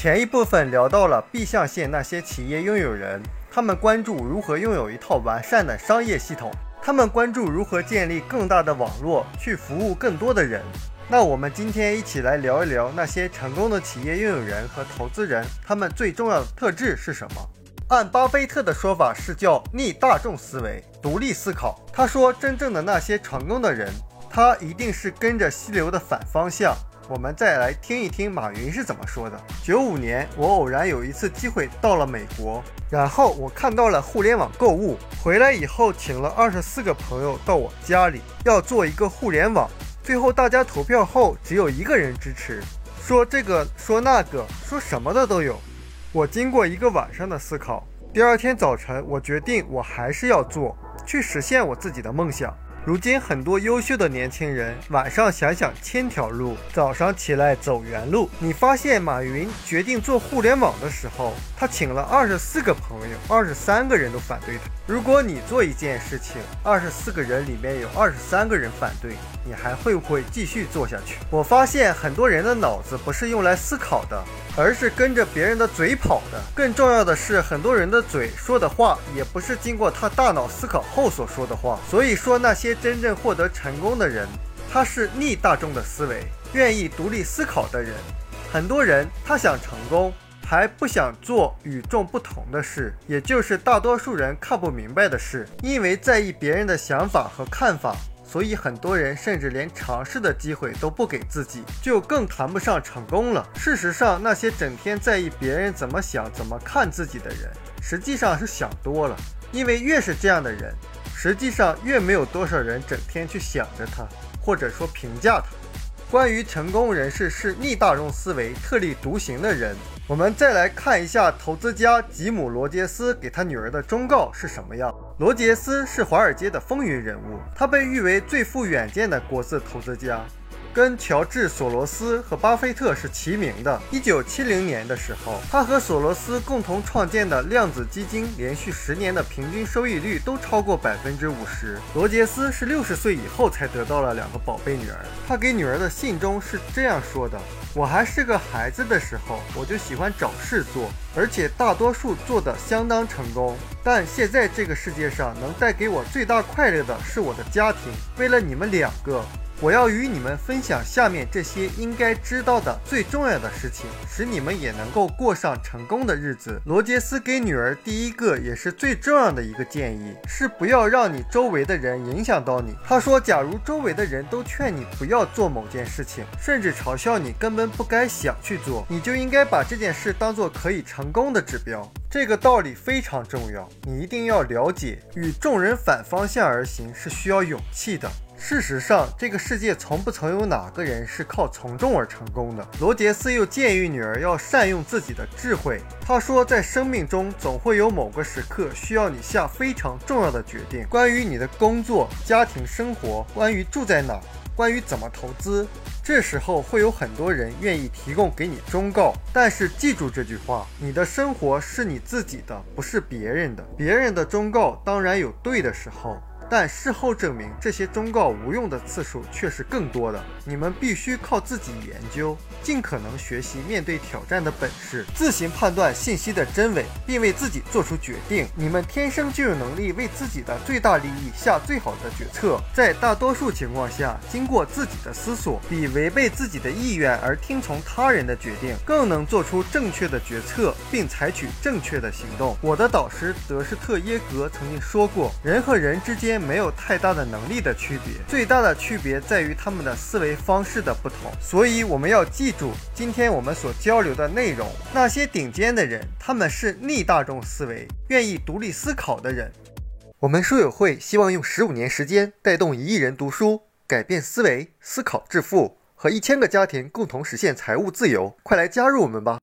前一部分聊到了 B 象限那些企业拥有人，他们关注如何拥有一套完善的商业系统，他们关注如何建立更大的网络去服务更多的人。那我们今天一起来聊一聊那些成功的企业拥有人和投资人，他们最重要的特质是什么？按巴菲特的说法是叫逆大众思维，独立思考。他说，真正的那些成功的人，他一定是跟着溪流的反方向。我们再来听一听马云是怎么说的。九五年，我偶然有一次机会到了美国，然后我看到了互联网购物。回来以后，请了二十四个朋友到我家里，要做一个互联网。最后大家投票后，只有一个人支持，说这个说那个，说什么的都有。我经过一个晚上的思考，第二天早晨，我决定我还是要做，去实现我自己的梦想。如今很多优秀的年轻人晚上想想千条路，早上起来走原路。你发现马云决定做互联网的时候，他请了二十四个朋友，二十三个人都反对他。如果你做一件事情，二十四个人里面有二十三个人反对，你还会不会继续做下去？我发现很多人的脑子不是用来思考的。而是跟着别人的嘴跑的。更重要的是，很多人的嘴说的话也不是经过他大脑思考后所说的话。所以说，那些真正获得成功的人，他是逆大众的思维，愿意独立思考的人。很多人他想成功，还不想做与众不同的事，也就是大多数人看不明白的事，因为在意别人的想法和看法。所以很多人甚至连尝试的机会都不给自己，就更谈不上成功了。事实上，那些整天在意别人怎么想、怎么看自己的人，实际上是想多了。因为越是这样的人，实际上越没有多少人整天去想着他，或者说评价他。关于成功人士是逆大众思维、特立独行的人。我们再来看一下投资家吉姆·罗杰斯给他女儿的忠告是什么样。罗杰斯是华尔街的风云人物，他被誉为最富远见的国字投资家。跟乔治·索罗斯和巴菲特是齐名的。一九七零年的时候，他和索罗斯共同创建的量子基金，连续十年的平均收益率都超过百分之五十。罗杰斯是六十岁以后才得到了两个宝贝女儿。他给女儿的信中是这样说的：“我还是个孩子的时候，我就喜欢找事做，而且大多数做得相当成功。但现在这个世界上能带给我最大快乐的是我的家庭。为了你们两个。”我要与你们分享下面这些应该知道的最重要的事情，使你们也能够过上成功的日子。罗杰斯给女儿第一个也是最重要的一个建议是不要让你周围的人影响到你。他说，假如周围的人都劝你不要做某件事情，甚至嘲笑你根本不该想去做，你就应该把这件事当做可以成功的指标。这个道理非常重要，你一定要了解，与众人反方向而行是需要勇气的。事实上，这个世界从不曾有哪个人是靠从众而成功的。罗杰斯又建议女儿要善用自己的智慧。他说，在生命中总会有某个时刻需要你下非常重要的决定，关于你的工作、家庭生活，关于住在哪，关于怎么投资。这时候会有很多人愿意提供给你忠告，但是记住这句话：你的生活是你自己的，不是别人的。别人的忠告当然有对的时候。但事后证明，这些忠告无用的次数却是更多的。你们必须靠自己研究，尽可能学习面对挑战的本事，自行判断信息的真伪，并为自己做出决定。你们天生就有能力为自己的最大利益下最好的决策。在大多数情况下，经过自己的思索，比违背自己的意愿而听从他人的决定更能做出正确的决策，并采取正确的行动。我的导师德施特耶格曾经说过：“人和人之间间。”没有太大的能力的区别，最大的区别在于他们的思维方式的不同。所以我们要记住今天我们所交流的内容。那些顶尖的人，他们是逆大众思维、愿意独立思考的人。我们书友会希望用十五年时间带动一亿人读书，改变思维，思考致富，和一千个家庭共同实现财务自由。快来加入我们吧！